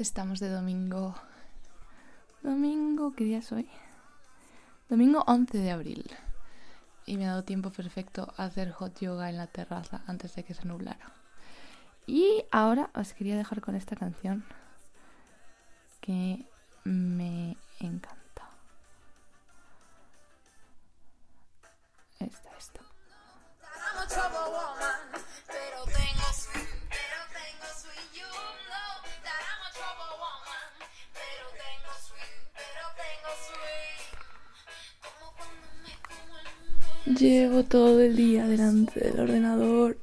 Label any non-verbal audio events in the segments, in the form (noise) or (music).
Estamos de domingo. Domingo, ¿qué día es hoy? Domingo 11 de abril. Y me ha dado tiempo perfecto a hacer hot yoga en la terraza antes de que se nublara. Y ahora os quería dejar con esta canción que me encanta. Esta, esta. Llevo todo el día delante del ordenador.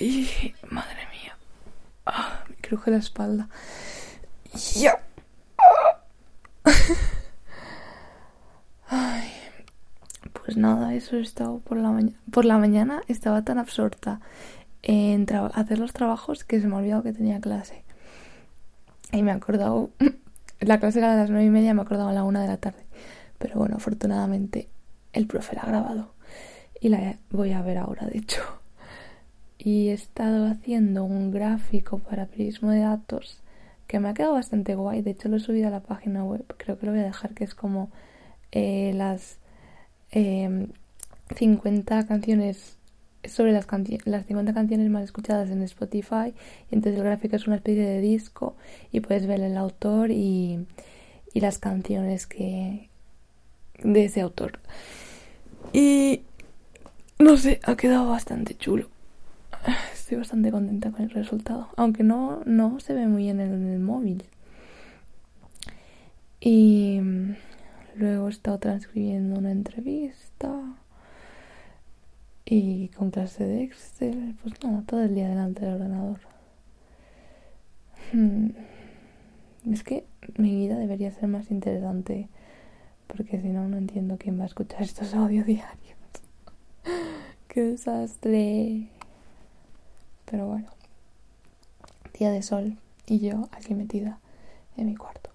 Ay, madre mía. Ah, me cruje la espalda. Ya. Ay, pues nada, eso he estado por la mañana. Por la mañana estaba tan absorta en hacer los trabajos que se me ha olvidado que tenía clase. Y me he acordado. La clase era a las nueve y media, me acordaba a la una de la tarde. Pero bueno, afortunadamente el profe la ha grabado y la voy a ver ahora, de hecho. Y he estado haciendo un gráfico para periodismo de datos que me ha quedado bastante guay. De hecho, lo he subido a la página web. Creo que lo voy a dejar, que es como eh, las 50 em, canciones sobre las, las 50 canciones más escuchadas en Spotify. Y entonces el gráfico es una especie de disco y puedes ver el autor y, y las canciones que de ese autor. Y no sé, ha quedado bastante chulo. (sighs) Estoy bastante contenta con el resultado. Aunque no, no se ve muy bien en el móvil. Y luego he estado transcribiendo una entrevista. Y con clase de Excel. Pues nada, todo el día delante del ordenador. Hmm. Es que mi vida debería ser más interesante porque si no, no entiendo quién va a escuchar estos audios diarios. (laughs) Qué desastre. Pero bueno, día de sol y yo aquí metida en mi cuarto.